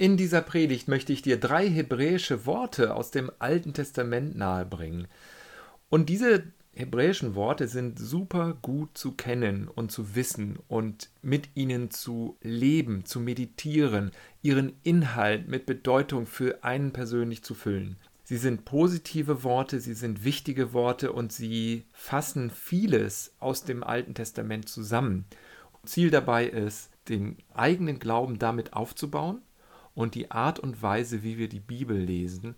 In dieser Predigt möchte ich dir drei hebräische Worte aus dem Alten Testament nahebringen. Und diese hebräischen Worte sind super gut zu kennen und zu wissen und mit ihnen zu leben, zu meditieren, ihren Inhalt mit Bedeutung für einen persönlich zu füllen. Sie sind positive Worte, sie sind wichtige Worte und sie fassen vieles aus dem Alten Testament zusammen. Ziel dabei ist, den eigenen Glauben damit aufzubauen und die Art und Weise, wie wir die Bibel lesen,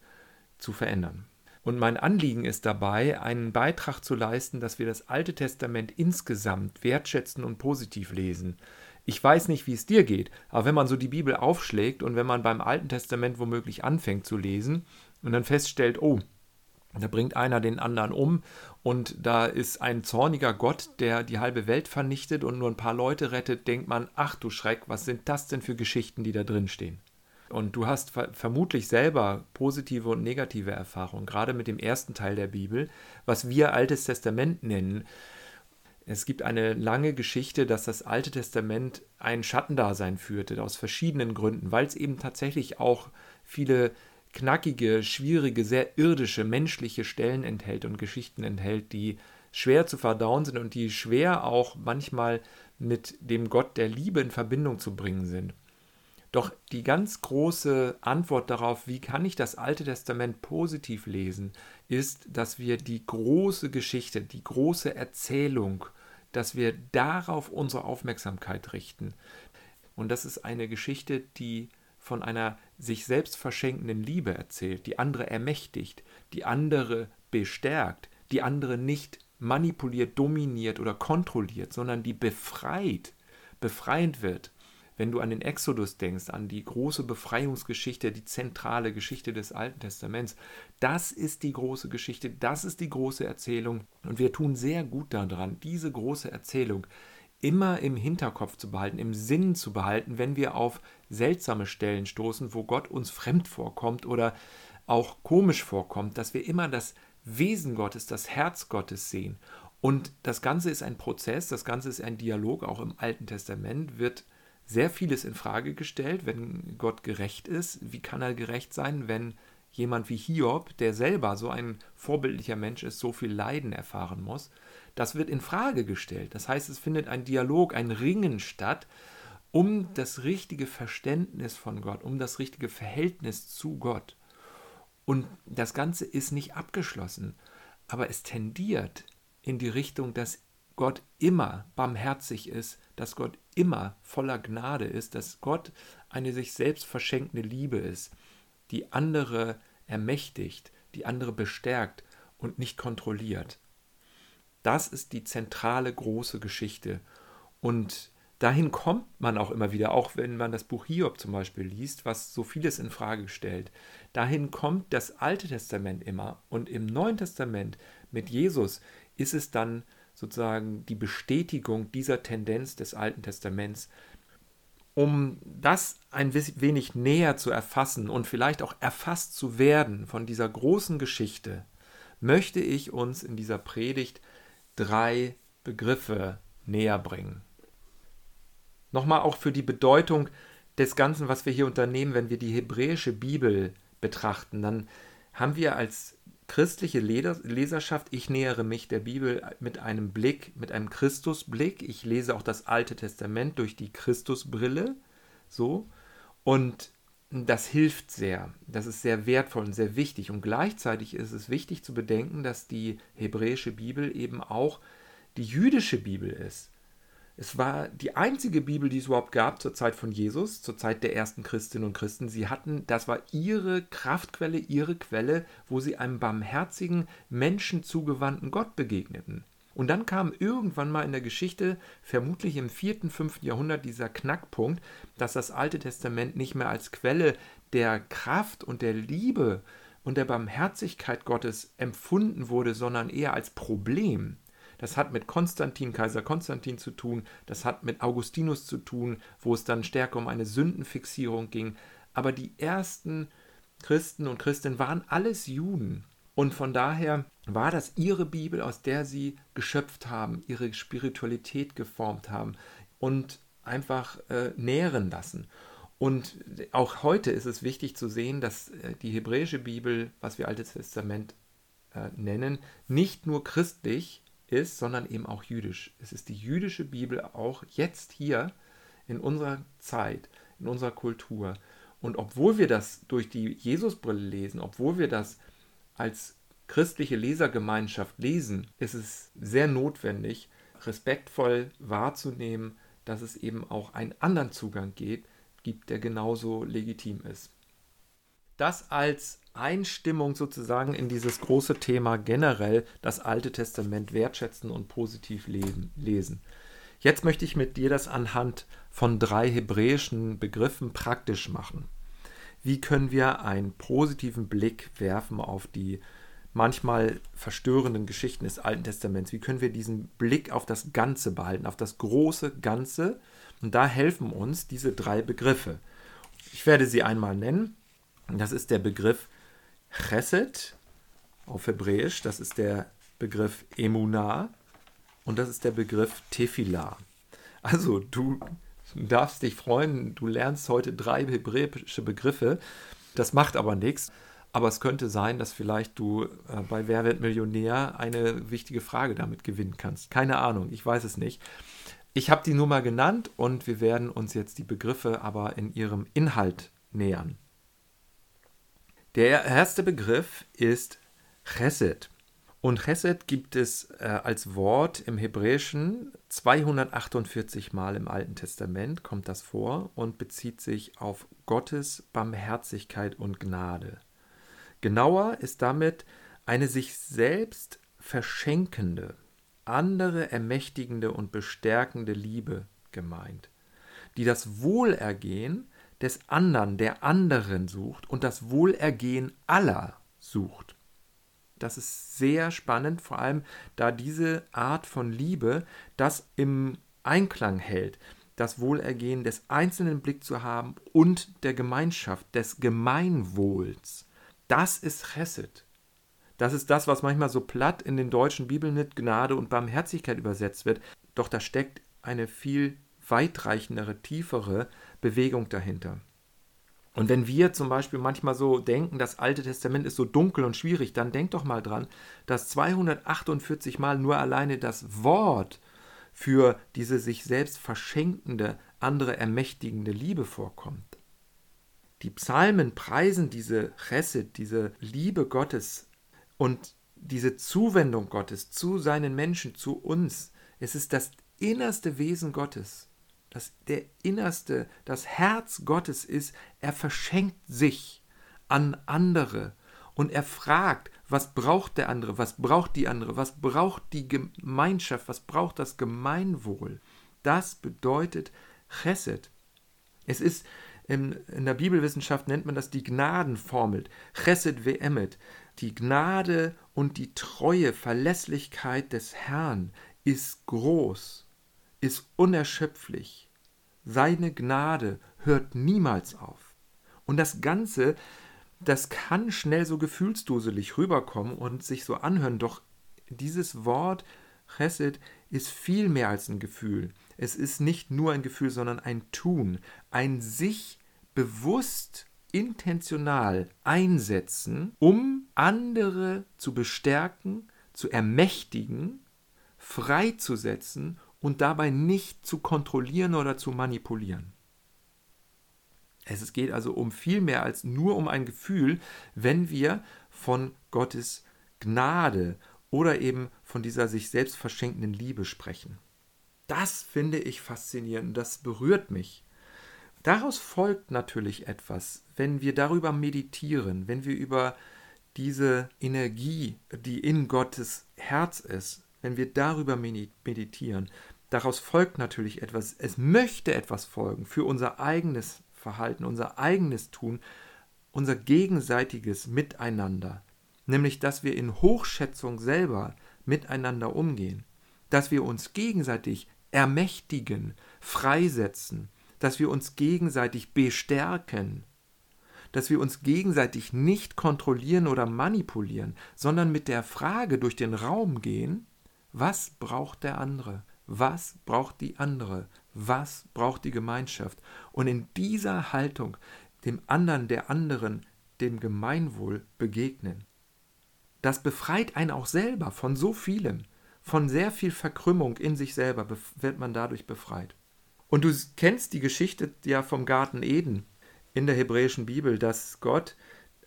zu verändern. Und mein Anliegen ist dabei, einen Beitrag zu leisten, dass wir das Alte Testament insgesamt wertschätzen und positiv lesen. Ich weiß nicht, wie es dir geht, aber wenn man so die Bibel aufschlägt und wenn man beim Alten Testament womöglich anfängt zu lesen und dann feststellt, oh, da bringt einer den anderen um und da ist ein zorniger Gott, der die halbe Welt vernichtet und nur ein paar Leute rettet, denkt man, ach du Schreck, was sind das denn für Geschichten, die da drin stehen? Und du hast ver vermutlich selber positive und negative Erfahrungen, gerade mit dem ersten Teil der Bibel, was wir Altes Testament nennen. Es gibt eine lange Geschichte, dass das Alte Testament ein Schattendasein führte, aus verschiedenen Gründen, weil es eben tatsächlich auch viele knackige, schwierige, sehr irdische, menschliche Stellen enthält und Geschichten enthält, die schwer zu verdauen sind und die schwer auch manchmal mit dem Gott der Liebe in Verbindung zu bringen sind. Doch die ganz große Antwort darauf, wie kann ich das Alte Testament positiv lesen, ist, dass wir die große Geschichte, die große Erzählung, dass wir darauf unsere Aufmerksamkeit richten. Und das ist eine Geschichte, die von einer sich selbst verschenkenden Liebe erzählt, die andere ermächtigt, die andere bestärkt, die andere nicht manipuliert, dominiert oder kontrolliert, sondern die befreit, befreiend wird wenn du an den Exodus denkst, an die große Befreiungsgeschichte, die zentrale Geschichte des Alten Testaments, das ist die große Geschichte, das ist die große Erzählung. Und wir tun sehr gut daran, diese große Erzählung immer im Hinterkopf zu behalten, im Sinn zu behalten, wenn wir auf seltsame Stellen stoßen, wo Gott uns fremd vorkommt oder auch komisch vorkommt, dass wir immer das Wesen Gottes, das Herz Gottes sehen. Und das Ganze ist ein Prozess, das Ganze ist ein Dialog, auch im Alten Testament wird sehr vieles in Frage gestellt, wenn Gott gerecht ist. Wie kann er gerecht sein, wenn jemand wie Hiob, der selber so ein vorbildlicher Mensch ist, so viel Leiden erfahren muss? Das wird in Frage gestellt. Das heißt, es findet ein Dialog, ein Ringen statt, um das richtige Verständnis von Gott, um das richtige Verhältnis zu Gott. Und das Ganze ist nicht abgeschlossen, aber es tendiert in die Richtung, dass Gott immer barmherzig ist, dass Gott immer voller Gnade ist, dass Gott eine sich selbst verschenkende Liebe ist, die andere ermächtigt, die andere bestärkt und nicht kontrolliert. Das ist die zentrale große Geschichte. Und dahin kommt man auch immer wieder, auch wenn man das Buch Hiob zum Beispiel liest, was so vieles in Frage stellt. Dahin kommt das Alte Testament immer. Und im Neuen Testament mit Jesus ist es dann sozusagen die Bestätigung dieser Tendenz des Alten Testaments. Um das ein wenig näher zu erfassen und vielleicht auch erfasst zu werden von dieser großen Geschichte, möchte ich uns in dieser Predigt drei Begriffe näher bringen. Nochmal auch für die Bedeutung des Ganzen, was wir hier unternehmen, wenn wir die hebräische Bibel betrachten, dann haben wir als christliche Leserschaft, ich nähere mich der Bibel mit einem Blick, mit einem Christusblick. Ich lese auch das Alte Testament durch die Christusbrille. So. Und das hilft sehr. Das ist sehr wertvoll und sehr wichtig. Und gleichzeitig ist es wichtig zu bedenken, dass die hebräische Bibel eben auch die jüdische Bibel ist. Es war die einzige Bibel, die es überhaupt gab zur Zeit von Jesus, zur Zeit der ersten Christinnen und Christen. Sie hatten, das war ihre Kraftquelle, ihre Quelle, wo sie einem barmherzigen, Menschen zugewandten Gott begegneten. Und dann kam irgendwann mal in der Geschichte, vermutlich im 4., 5. Jahrhundert, dieser Knackpunkt, dass das Alte Testament nicht mehr als Quelle der Kraft und der Liebe und der Barmherzigkeit Gottes empfunden wurde, sondern eher als Problem. Das hat mit Konstantin, Kaiser Konstantin zu tun, das hat mit Augustinus zu tun, wo es dann stärker um eine Sündenfixierung ging. Aber die ersten Christen und Christinnen waren alles Juden. Und von daher war das ihre Bibel, aus der sie geschöpft haben, ihre Spiritualität geformt haben und einfach äh, nähren lassen. Und auch heute ist es wichtig zu sehen, dass äh, die hebräische Bibel, was wir Altes Testament äh, nennen, nicht nur christlich ist, sondern eben auch jüdisch. Es ist die jüdische Bibel auch jetzt hier in unserer Zeit, in unserer Kultur. Und obwohl wir das durch die Jesusbrille lesen, obwohl wir das als christliche Lesergemeinschaft lesen, ist es sehr notwendig, respektvoll wahrzunehmen, dass es eben auch einen anderen Zugang geht, gibt, der genauso legitim ist. Das als Einstimmung sozusagen in dieses große Thema generell das Alte Testament wertschätzen und positiv lesen. Jetzt möchte ich mit dir das anhand von drei hebräischen Begriffen praktisch machen. Wie können wir einen positiven Blick werfen auf die manchmal verstörenden Geschichten des Alten Testaments? Wie können wir diesen Blick auf das Ganze behalten, auf das große Ganze? Und da helfen uns diese drei Begriffe. Ich werde sie einmal nennen. Das ist der Begriff Chesed auf Hebräisch, das ist der Begriff Emunah und das ist der Begriff Tefillah. Also du darfst dich freuen, du lernst heute drei hebräische Begriffe. Das macht aber nichts. Aber es könnte sein, dass vielleicht du äh, bei Wer wird Millionär eine wichtige Frage damit gewinnen kannst. Keine Ahnung, ich weiß es nicht. Ich habe die nur mal genannt und wir werden uns jetzt die Begriffe aber in ihrem Inhalt nähern. Der erste Begriff ist Chesed. Und Chesed gibt es äh, als Wort im Hebräischen 248 Mal im Alten Testament, kommt das vor und bezieht sich auf Gottes Barmherzigkeit und Gnade. Genauer ist damit eine sich selbst verschenkende, andere ermächtigende und bestärkende Liebe gemeint, die das Wohlergehen des anderen, der anderen sucht und das Wohlergehen aller sucht. Das ist sehr spannend, vor allem da diese Art von Liebe das im Einklang hält, das Wohlergehen des einzelnen Blick zu haben und der Gemeinschaft, des Gemeinwohls. Das ist Chesed. Das ist das, was manchmal so platt in den deutschen Bibeln mit Gnade und Barmherzigkeit übersetzt wird. Doch da steckt eine viel weitreichendere, tiefere Bewegung dahinter. Und wenn wir zum Beispiel manchmal so denken, das Alte Testament ist so dunkel und schwierig, dann denk doch mal dran, dass 248 Mal nur alleine das Wort für diese sich selbst verschenkende, andere ermächtigende Liebe vorkommt. Die Psalmen preisen diese Chesed, diese Liebe Gottes und diese Zuwendung Gottes zu seinen Menschen, zu uns. Es ist das innerste Wesen Gottes dass der innerste, das Herz Gottes ist, er verschenkt sich an andere und er fragt, was braucht der andere, was braucht die andere, was braucht die Gemeinschaft, was braucht das Gemeinwohl. Das bedeutet Chesed. Es ist in, in der Bibelwissenschaft nennt man das die Gnadenformel, Chesed ve'emet. Die Gnade und die treue Verlässlichkeit des Herrn ist groß ist unerschöpflich. Seine Gnade hört niemals auf. Und das Ganze, das kann schnell so gefühlsduselig rüberkommen und sich so anhören, doch dieses Wort Chesed ist viel mehr als ein Gefühl. Es ist nicht nur ein Gefühl, sondern ein Tun, ein sich bewusst, intentional einsetzen, um andere zu bestärken, zu ermächtigen, freizusetzen und dabei nicht zu kontrollieren oder zu manipulieren. Es geht also um viel mehr als nur um ein Gefühl, wenn wir von Gottes Gnade oder eben von dieser sich selbst verschenkenden Liebe sprechen. Das finde ich faszinierend, das berührt mich. Daraus folgt natürlich etwas, wenn wir darüber meditieren, wenn wir über diese Energie, die in Gottes Herz ist, wenn wir darüber meditieren, daraus folgt natürlich etwas. Es möchte etwas folgen für unser eigenes Verhalten, unser eigenes Tun, unser gegenseitiges Miteinander. Nämlich, dass wir in Hochschätzung selber miteinander umgehen, dass wir uns gegenseitig ermächtigen, freisetzen, dass wir uns gegenseitig bestärken, dass wir uns gegenseitig nicht kontrollieren oder manipulieren, sondern mit der Frage durch den Raum gehen, was braucht der andere? Was braucht die andere? Was braucht die Gemeinschaft? Und in dieser Haltung dem anderen, der anderen, dem Gemeinwohl begegnen. Das befreit einen auch selber von so vielem, von sehr viel Verkrümmung in sich selber wird man dadurch befreit. Und du kennst die Geschichte ja vom Garten Eden in der hebräischen Bibel, dass Gott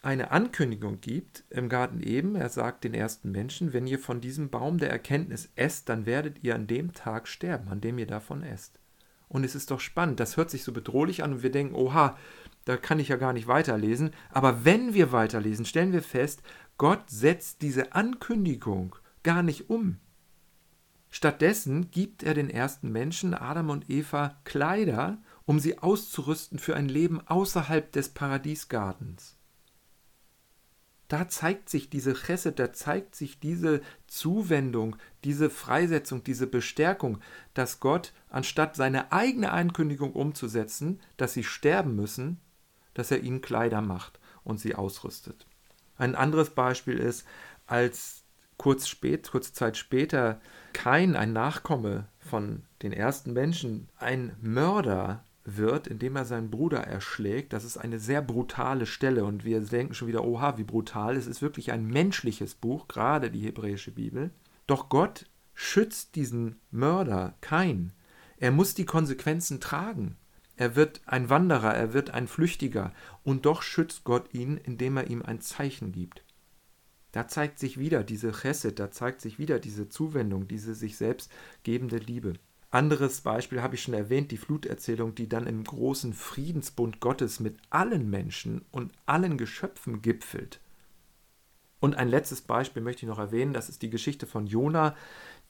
eine Ankündigung gibt im Garten Eden. Er sagt den ersten Menschen, wenn ihr von diesem Baum der Erkenntnis esst, dann werdet ihr an dem Tag sterben, an dem ihr davon esst. Und es ist doch spannend, das hört sich so bedrohlich an und wir denken, oha, da kann ich ja gar nicht weiterlesen. Aber wenn wir weiterlesen, stellen wir fest, Gott setzt diese Ankündigung gar nicht um. Stattdessen gibt er den ersten Menschen, Adam und Eva, Kleider, um sie auszurüsten für ein Leben außerhalb des Paradiesgartens. Da zeigt sich diese Chesed, da zeigt sich diese Zuwendung, diese Freisetzung, diese Bestärkung, dass Gott, anstatt seine eigene Ankündigung umzusetzen, dass sie sterben müssen, dass er ihnen Kleider macht und sie ausrüstet. Ein anderes Beispiel ist, als kurz spät, kurze Zeit später Kain, ein Nachkomme von den ersten Menschen, ein Mörder wird, indem er seinen Bruder erschlägt. Das ist eine sehr brutale Stelle und wir denken schon wieder, oha, wie brutal. Es ist wirklich ein menschliches Buch, gerade die hebräische Bibel. Doch Gott schützt diesen Mörder Kain. Er muss die Konsequenzen tragen. Er wird ein Wanderer, er wird ein Flüchtiger, und doch schützt Gott ihn, indem er ihm ein Zeichen gibt. Da zeigt sich wieder diese Chesed, da zeigt sich wieder diese Zuwendung, diese sich selbst gebende Liebe. Anderes Beispiel habe ich schon erwähnt, die Fluterzählung, die dann im großen Friedensbund Gottes mit allen Menschen und allen Geschöpfen gipfelt. Und ein letztes Beispiel möchte ich noch erwähnen, das ist die Geschichte von Jona,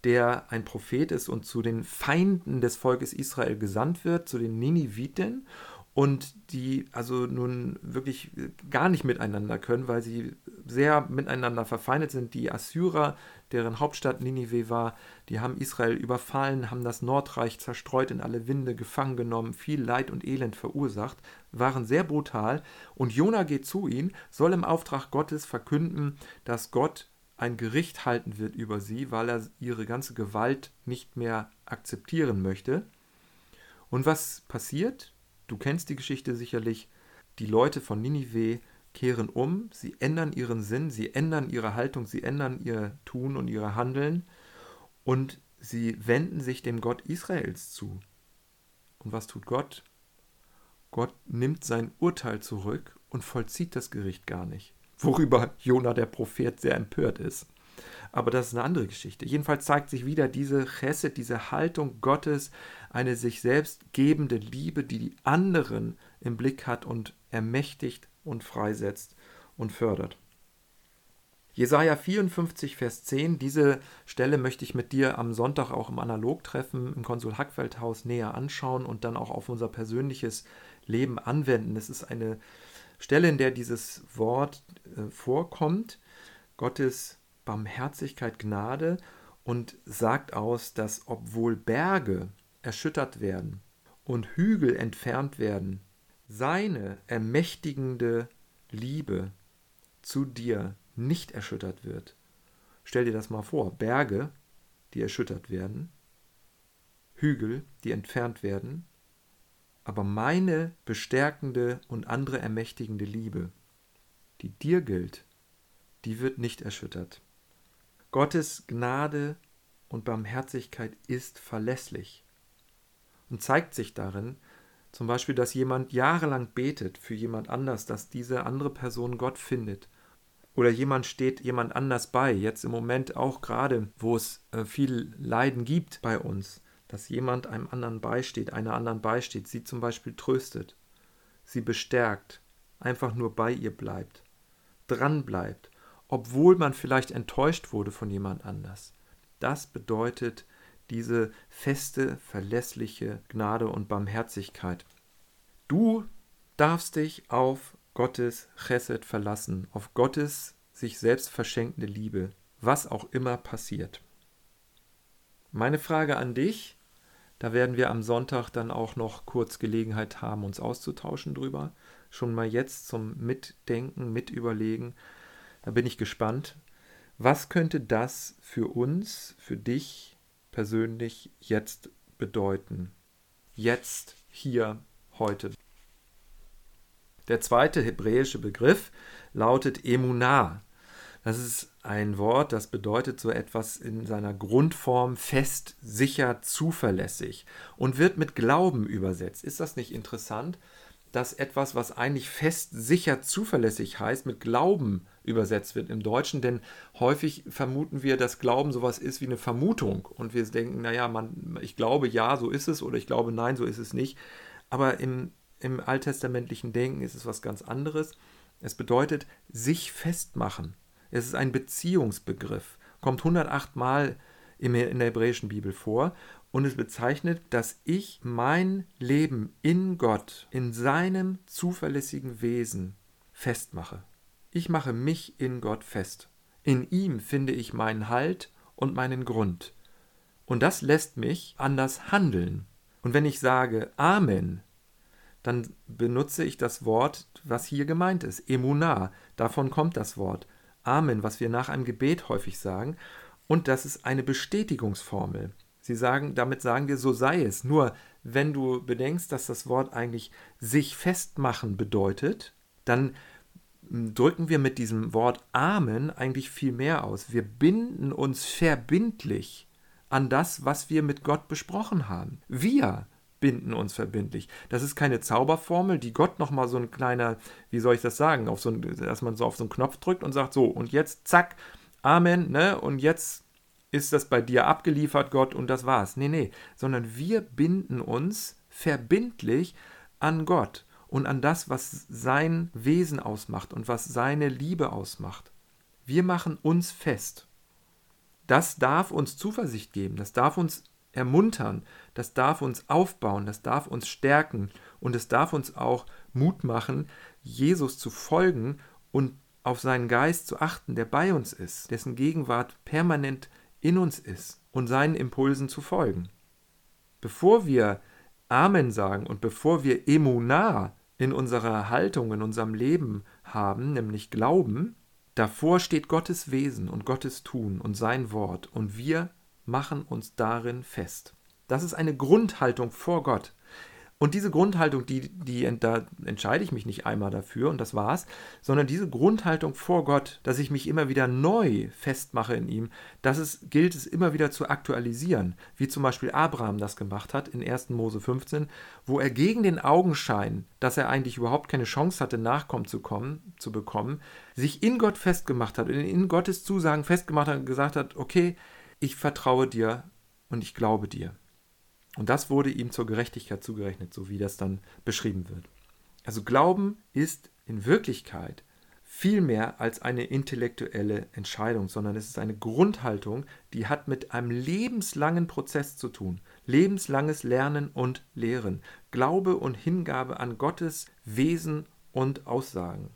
der ein Prophet ist und zu den Feinden des Volkes Israel gesandt wird, zu den Niniviten und die also nun wirklich gar nicht miteinander können, weil sie sehr miteinander verfeindet sind. Die Assyrer, deren Hauptstadt Ninive war, die haben Israel überfallen, haben das Nordreich zerstreut in alle Winde, gefangen genommen, viel Leid und Elend verursacht, waren sehr brutal. Und Jona geht zu ihnen, soll im Auftrag Gottes verkünden, dass Gott ein Gericht halten wird über sie, weil er ihre ganze Gewalt nicht mehr akzeptieren möchte. Und was passiert? Du kennst die Geschichte sicherlich. Die Leute von Ninive kehren um, sie ändern ihren Sinn, sie ändern ihre Haltung, sie ändern ihr Tun und ihr Handeln und sie wenden sich dem Gott Israels zu. Und was tut Gott? Gott nimmt sein Urteil zurück und vollzieht das Gericht gar nicht worüber Jona der Prophet sehr empört ist. Aber das ist eine andere Geschichte. Jedenfalls zeigt sich wieder diese Chesed, diese Haltung Gottes, eine sich selbst gebende Liebe, die die anderen im Blick hat und ermächtigt und freisetzt und fördert. Jesaja 54, Vers 10, diese Stelle möchte ich mit dir am Sonntag auch im Analogtreffen im Konsul Hackfeldhaus näher anschauen und dann auch auf unser persönliches Leben anwenden. Es ist eine Stelle, in der dieses Wort äh, vorkommt, Gottes Barmherzigkeit, Gnade und sagt aus, dass obwohl Berge erschüttert werden und Hügel entfernt werden, seine ermächtigende Liebe zu dir nicht erschüttert wird. Stell dir das mal vor, Berge, die erschüttert werden, Hügel, die entfernt werden, aber meine bestärkende und andere ermächtigende Liebe, die dir gilt, die wird nicht erschüttert. Gottes Gnade und Barmherzigkeit ist verlässlich und zeigt sich darin, zum Beispiel, dass jemand jahrelang betet für jemand anders, dass diese andere Person Gott findet. Oder jemand steht jemand anders bei, jetzt im Moment auch gerade, wo es äh, viel Leiden gibt bei uns dass jemand einem anderen beisteht, einer anderen beisteht, sie zum Beispiel tröstet, sie bestärkt, einfach nur bei ihr bleibt, dran bleibt, obwohl man vielleicht enttäuscht wurde von jemand anders. Das bedeutet diese feste, verlässliche Gnade und Barmherzigkeit. Du darfst dich auf Gottes Chesed verlassen, auf Gottes sich selbst verschenkende Liebe, was auch immer passiert. Meine Frage an dich, da werden wir am Sonntag dann auch noch kurz Gelegenheit haben, uns auszutauschen drüber. Schon mal jetzt zum Mitdenken, Mitüberlegen. Da bin ich gespannt. Was könnte das für uns, für dich persönlich jetzt bedeuten? jetzt, hier, heute. Der zweite hebräische Begriff lautet Emunah. Das ist ein Wort, das bedeutet so etwas in seiner Grundform fest, sicher, zuverlässig und wird mit Glauben übersetzt. Ist das nicht interessant, dass etwas, was eigentlich fest, sicher, zuverlässig heißt, mit Glauben übersetzt wird im Deutschen? Denn häufig vermuten wir, dass Glauben sowas ist wie eine Vermutung und wir denken, naja, man, ich glaube ja, so ist es oder ich glaube nein, so ist es nicht. Aber im, im alttestamentlichen Denken ist es was ganz anderes. Es bedeutet sich festmachen es ist ein Beziehungsbegriff, kommt 108 Mal in der hebräischen Bibel vor und es bezeichnet, dass ich mein Leben in Gott, in seinem zuverlässigen Wesen festmache. Ich mache mich in Gott fest. In ihm finde ich meinen Halt und meinen Grund. Und das lässt mich anders handeln. Und wenn ich sage Amen, dann benutze ich das Wort, was hier gemeint ist, Emunah. Davon kommt das Wort. Amen, was wir nach einem Gebet häufig sagen. Und das ist eine Bestätigungsformel. Sie sagen, damit sagen wir, so sei es. Nur wenn du bedenkst, dass das Wort eigentlich sich festmachen bedeutet, dann drücken wir mit diesem Wort Amen eigentlich viel mehr aus. Wir binden uns verbindlich an das, was wir mit Gott besprochen haben. Wir binden uns verbindlich. Das ist keine Zauberformel, die Gott nochmal so ein kleiner, wie soll ich das sagen, auf so ein, dass man so auf so einen Knopf drückt und sagt, so, und jetzt, zack, Amen, ne, und jetzt ist das bei dir abgeliefert, Gott, und das war's. Nee, nee, sondern wir binden uns verbindlich an Gott und an das, was sein Wesen ausmacht und was seine Liebe ausmacht. Wir machen uns fest. Das darf uns Zuversicht geben, das darf uns ermuntern, das darf uns aufbauen, das darf uns stärken und es darf uns auch Mut machen, Jesus zu folgen und auf seinen Geist zu achten, der bei uns ist, dessen Gegenwart permanent in uns ist und seinen Impulsen zu folgen. Bevor wir Amen sagen und bevor wir Emunah in unserer Haltung, in unserem Leben haben, nämlich Glauben, davor steht Gottes Wesen und Gottes Tun und sein Wort und wir machen uns darin fest. Das ist eine Grundhaltung vor Gott. Und diese Grundhaltung, die, die, da entscheide ich mich nicht einmal dafür und das war's, sondern diese Grundhaltung vor Gott, dass ich mich immer wieder neu festmache in ihm, das ist, gilt es immer wieder zu aktualisieren, wie zum Beispiel Abraham das gemacht hat in 1. Mose 15, wo er gegen den Augenschein, dass er eigentlich überhaupt keine Chance hatte, Nachkommen zu, kommen, zu bekommen, sich in Gott festgemacht hat, in Gottes Zusagen festgemacht hat und gesagt hat, okay, ich vertraue dir und ich glaube dir. Und das wurde ihm zur Gerechtigkeit zugerechnet, so wie das dann beschrieben wird. Also Glauben ist in Wirklichkeit viel mehr als eine intellektuelle Entscheidung, sondern es ist eine Grundhaltung, die hat mit einem lebenslangen Prozess zu tun. Lebenslanges Lernen und Lehren. Glaube und Hingabe an Gottes Wesen und Aussagen.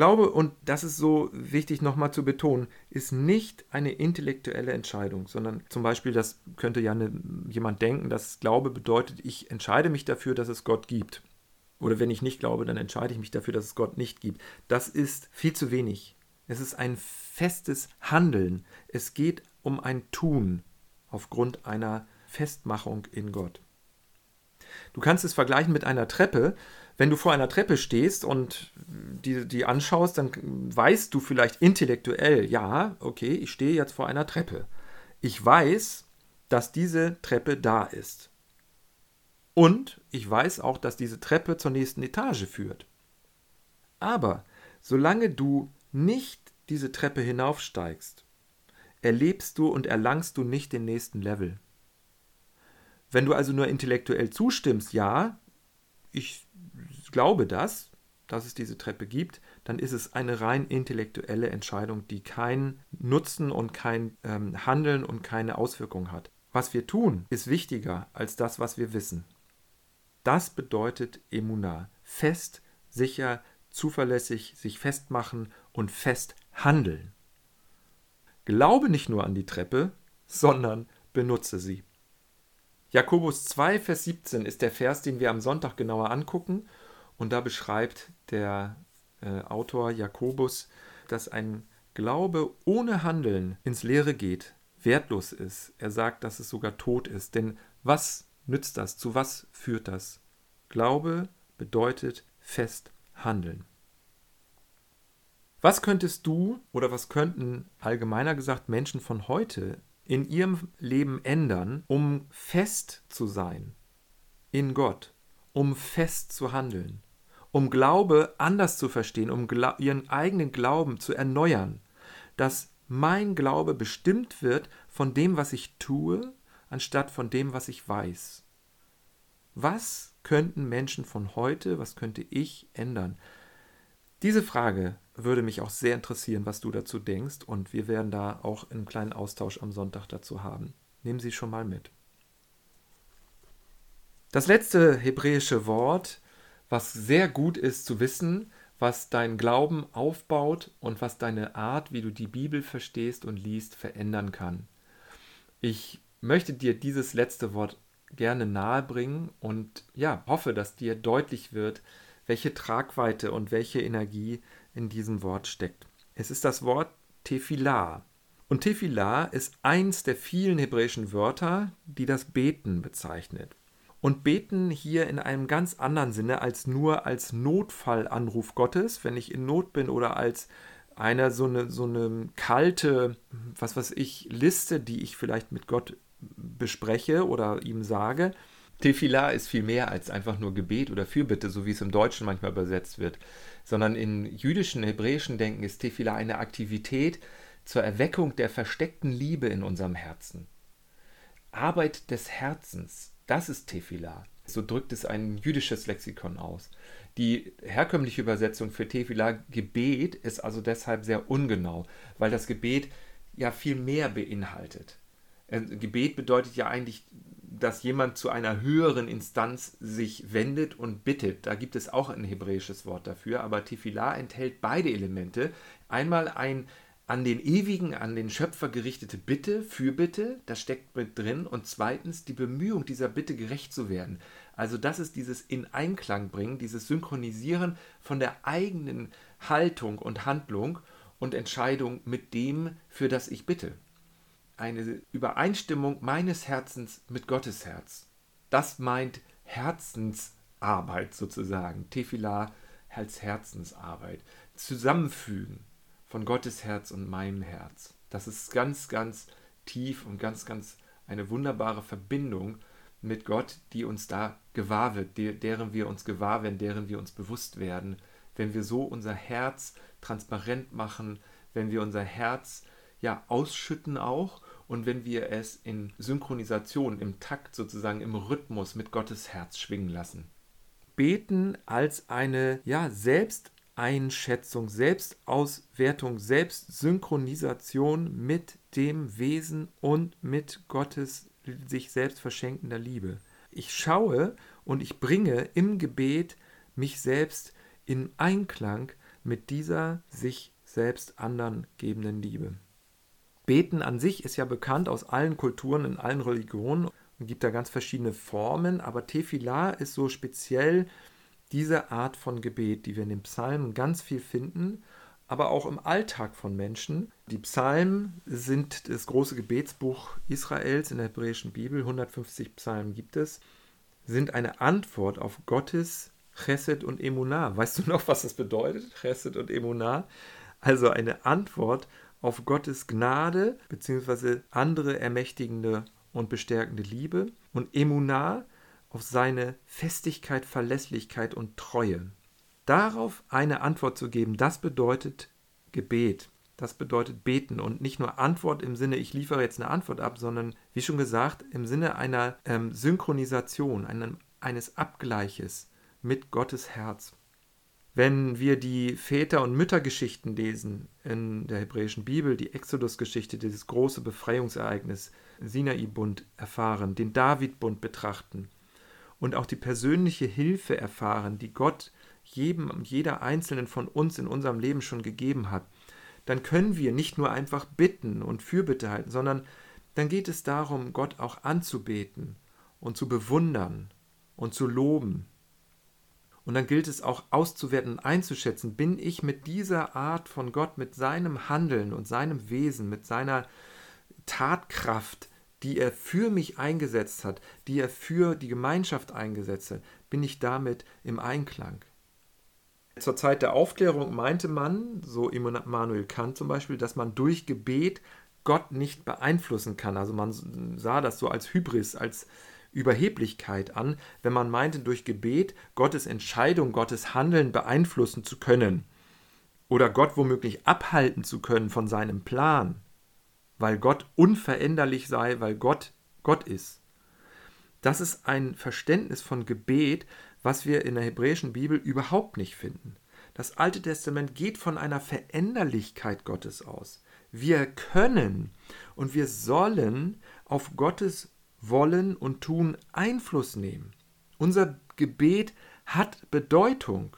Glaube, und das ist so wichtig nochmal zu betonen, ist nicht eine intellektuelle Entscheidung, sondern zum Beispiel, das könnte ja eine, jemand denken, dass Glaube bedeutet, ich entscheide mich dafür, dass es Gott gibt. Oder wenn ich nicht glaube, dann entscheide ich mich dafür, dass es Gott nicht gibt. Das ist viel zu wenig. Es ist ein festes Handeln. Es geht um ein Tun aufgrund einer Festmachung in Gott. Du kannst es vergleichen mit einer Treppe wenn du vor einer Treppe stehst und die, die anschaust, dann weißt du vielleicht intellektuell, ja, okay, ich stehe jetzt vor einer Treppe. Ich weiß, dass diese Treppe da ist. Und ich weiß auch, dass diese Treppe zur nächsten Etage führt. Aber solange du nicht diese Treppe hinaufsteigst, erlebst du und erlangst du nicht den nächsten Level. Wenn du also nur intellektuell zustimmst, ja, ich glaube das, dass es diese Treppe gibt, dann ist es eine rein intellektuelle Entscheidung, die keinen Nutzen und kein ähm, Handeln und keine Auswirkung hat. Was wir tun, ist wichtiger als das, was wir wissen. Das bedeutet Emunah. Fest, sicher, zuverlässig, sich festmachen und fest handeln. Glaube nicht nur an die Treppe, sondern benutze sie. Jakobus 2, Vers 17 ist der Vers, den wir am Sonntag genauer angucken und da beschreibt der äh, Autor Jakobus, dass ein Glaube ohne Handeln ins Leere geht, wertlos ist. Er sagt, dass es sogar tot ist. Denn was nützt das? Zu was führt das? Glaube bedeutet fest handeln. Was könntest du oder was könnten allgemeiner gesagt Menschen von heute in ihrem Leben ändern, um fest zu sein in Gott, um fest zu handeln, um Glaube anders zu verstehen, um ihren eigenen Glauben zu erneuern, dass mein Glaube bestimmt wird von dem, was ich tue, anstatt von dem, was ich weiß. Was könnten Menschen von heute, was könnte ich ändern? Diese Frage würde mich auch sehr interessieren, was du dazu denkst, und wir werden da auch einen kleinen Austausch am Sonntag dazu haben. Nehmen Sie schon mal mit. Das letzte hebräische Wort, was sehr gut ist zu wissen, was dein Glauben aufbaut und was deine Art, wie du die Bibel verstehst und liest, verändern kann. Ich möchte dir dieses letzte Wort gerne nahebringen und ja, hoffe, dass dir deutlich wird, welche Tragweite und welche Energie in diesem Wort steckt. Es ist das Wort Tefillah. Und Tefillah ist eins der vielen hebräischen Wörter, die das Beten bezeichnet. Und beten hier in einem ganz anderen Sinne als nur als Notfallanruf Gottes, wenn ich in Not bin oder als eine so eine so eine kalte, was weiß ich, Liste, die ich vielleicht mit Gott bespreche oder ihm sage. Tefillah ist viel mehr als einfach nur Gebet oder Fürbitte, so wie es im Deutschen manchmal übersetzt wird, sondern im jüdischen, hebräischen Denken ist Tefillah eine Aktivität zur Erweckung der versteckten Liebe in unserem Herzen. Arbeit des Herzens, das ist Tefillah. So drückt es ein jüdisches Lexikon aus. Die herkömmliche Übersetzung für Tefillah, Gebet, ist also deshalb sehr ungenau, weil das Gebet ja viel mehr beinhaltet. Äh, Gebet bedeutet ja eigentlich, dass jemand zu einer höheren Instanz sich wendet und bittet. Da gibt es auch ein hebräisches Wort dafür, aber Tefillah enthält beide Elemente. Einmal ein an den Ewigen, an den Schöpfer gerichtete Bitte, Fürbitte, das steckt mit drin. Und zweitens die Bemühung, dieser Bitte gerecht zu werden. Also das ist dieses in Einklang bringen, dieses Synchronisieren von der eigenen Haltung und Handlung und Entscheidung mit dem, für das ich bitte eine Übereinstimmung meines Herzens mit Gottes Herz. Das meint Herzensarbeit sozusagen. Tefillah als Herzensarbeit. Zusammenfügen von Gottes Herz und meinem Herz. Das ist ganz, ganz tief und ganz, ganz eine wunderbare Verbindung mit Gott, die uns da gewahr wird, deren wir uns gewahr werden, deren wir uns bewusst werden, wenn wir so unser Herz transparent machen, wenn wir unser Herz ja ausschütten auch und wenn wir es in Synchronisation, im Takt sozusagen, im Rhythmus mit Gottes Herz schwingen lassen. Beten als eine ja, Selbsteinschätzung, Selbstauswertung, Selbstsynchronisation mit dem Wesen und mit Gottes sich selbst verschenkender Liebe. Ich schaue und ich bringe im Gebet mich selbst in Einklang mit dieser sich selbst anderen gebenden Liebe. Beten an sich ist ja bekannt aus allen Kulturen, in allen Religionen und gibt da ganz verschiedene Formen, aber Tefillah ist so speziell diese Art von Gebet, die wir in den Psalmen ganz viel finden, aber auch im Alltag von Menschen. Die Psalmen sind das große Gebetsbuch Israels in der hebräischen Bibel, 150 Psalmen gibt es, sind eine Antwort auf Gottes Chesed und Emunah. Weißt du noch, was das bedeutet, Chesed und Emunah? Also eine Antwort auf Gottes Gnade bzw. andere ermächtigende und bestärkende Liebe und Emunah auf seine Festigkeit, Verlässlichkeit und Treue. Darauf eine Antwort zu geben, das bedeutet Gebet. Das bedeutet beten und nicht nur Antwort im Sinne, ich liefere jetzt eine Antwort ab, sondern wie schon gesagt, im Sinne einer ähm, Synchronisation, einem, eines Abgleiches mit Gottes Herz. Wenn wir die Väter- und Müttergeschichten lesen in der hebräischen Bibel, die Exodus-Geschichte, dieses große Befreiungsereignis, Sinai-Bund erfahren, den David-Bund betrachten und auch die persönliche Hilfe erfahren, die Gott jedem und jeder Einzelnen von uns in unserem Leben schon gegeben hat, dann können wir nicht nur einfach bitten und Fürbitte halten, sondern dann geht es darum, Gott auch anzubeten und zu bewundern und zu loben und dann gilt es auch auszuwerten und einzuschätzen, bin ich mit dieser Art von Gott, mit seinem Handeln und seinem Wesen, mit seiner Tatkraft die er für mich eingesetzt hat, die er für die Gemeinschaft eingesetzt hat, bin ich damit im Einklang. Zur Zeit der Aufklärung meinte man, so Immanuel Kant zum Beispiel, dass man durch Gebet Gott nicht beeinflussen kann. Also man sah das so als Hybris, als Überheblichkeit an, wenn man meinte, durch Gebet Gottes Entscheidung, Gottes Handeln beeinflussen zu können oder Gott womöglich abhalten zu können von seinem Plan, weil Gott unveränderlich sei, weil Gott Gott ist. Das ist ein Verständnis von Gebet, was wir in der hebräischen Bibel überhaupt nicht finden. Das Alte Testament geht von einer Veränderlichkeit Gottes aus. Wir können und wir sollen auf Gottes Wollen und Tun Einfluss nehmen. Unser Gebet hat Bedeutung.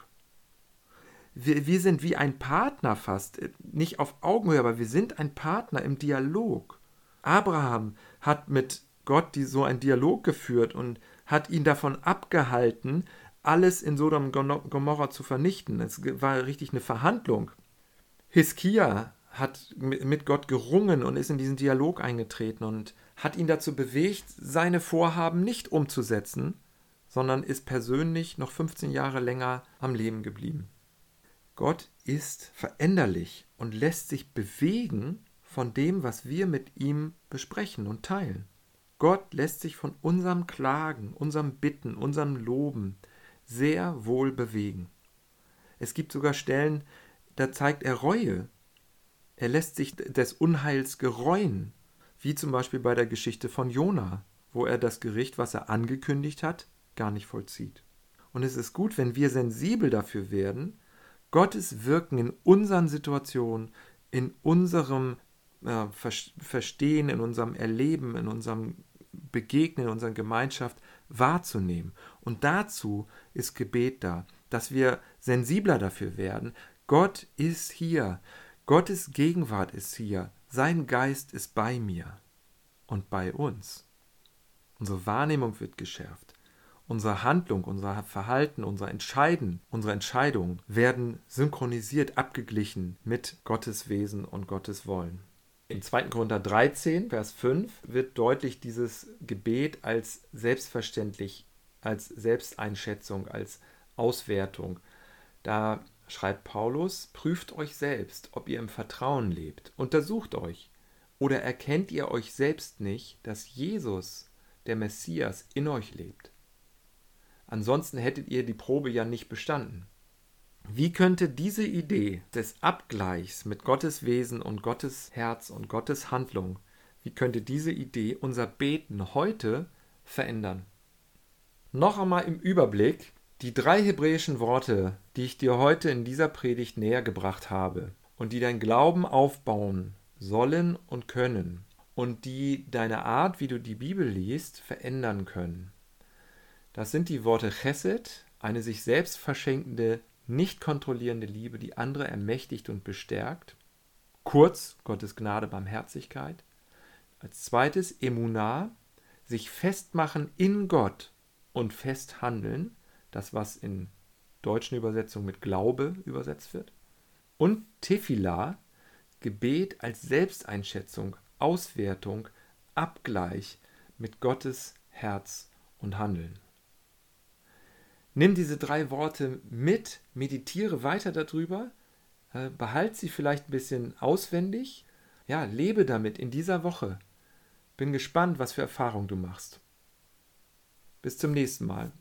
Wir, wir sind wie ein Partner fast, nicht auf Augenhöhe, aber wir sind ein Partner im Dialog. Abraham hat mit Gott die, so einen Dialog geführt und hat ihn davon abgehalten, alles in Sodom und Gomorra zu vernichten. Es war richtig eine Verhandlung. Hiskia hat mit Gott gerungen und ist in diesen Dialog eingetreten und hat ihn dazu bewegt, seine Vorhaben nicht umzusetzen, sondern ist persönlich noch 15 Jahre länger am Leben geblieben. Gott ist veränderlich und lässt sich bewegen von dem, was wir mit ihm besprechen und teilen. Gott lässt sich von unserem Klagen, unserem Bitten, unserem Loben sehr wohl bewegen. Es gibt sogar Stellen, da zeigt er Reue. Er lässt sich des Unheils gereuen, wie zum Beispiel bei der Geschichte von Jona, wo er das Gericht, was er angekündigt hat, gar nicht vollzieht. Und es ist gut, wenn wir sensibel dafür werden, Gottes Wirken in unseren Situationen, in unserem äh, Verstehen, in unserem Erleben, in unserem Begegnen, in unserer Gemeinschaft wahrzunehmen. Und dazu ist Gebet da, dass wir sensibler dafür werden. Gott ist hier. Gottes Gegenwart ist hier. Sein Geist ist bei mir und bei uns. Unsere Wahrnehmung wird geschärft. Unsere Handlung, unser Verhalten, unser Entscheiden, unsere Entscheidungen werden synchronisiert, abgeglichen mit Gottes Wesen und Gottes Wollen. In 2. Korinther 13, Vers 5 wird deutlich dieses Gebet als selbstverständlich, als Selbsteinschätzung, als Auswertung. Da schreibt Paulus, prüft euch selbst, ob ihr im Vertrauen lebt, untersucht euch. Oder erkennt ihr euch selbst nicht, dass Jesus, der Messias, in euch lebt? Ansonsten hättet ihr die Probe ja nicht bestanden. Wie könnte diese Idee des Abgleichs mit Gottes Wesen und Gottes Herz und Gottes Handlung, wie könnte diese Idee unser Beten heute verändern? Noch einmal im Überblick die drei hebräischen Worte, die ich dir heute in dieser Predigt näher gebracht habe und die dein Glauben aufbauen sollen und können und die deine Art, wie du die Bibel liest, verändern können. Das sind die Worte Chesed, eine sich selbst verschenkende nicht kontrollierende Liebe, die andere ermächtigt und bestärkt. Kurz, Gottes Gnade, Barmherzigkeit. Als zweites Emunah, sich festmachen in Gott und festhandeln, das was in deutschen Übersetzungen mit Glaube übersetzt wird. Und Tefillah, Gebet als Selbsteinschätzung, Auswertung, Abgleich mit Gottes Herz und Handeln. Nimm diese drei Worte mit, meditiere weiter darüber, äh, behalte sie vielleicht ein bisschen auswendig, ja, lebe damit in dieser Woche. Bin gespannt, was für Erfahrungen du machst. Bis zum nächsten Mal.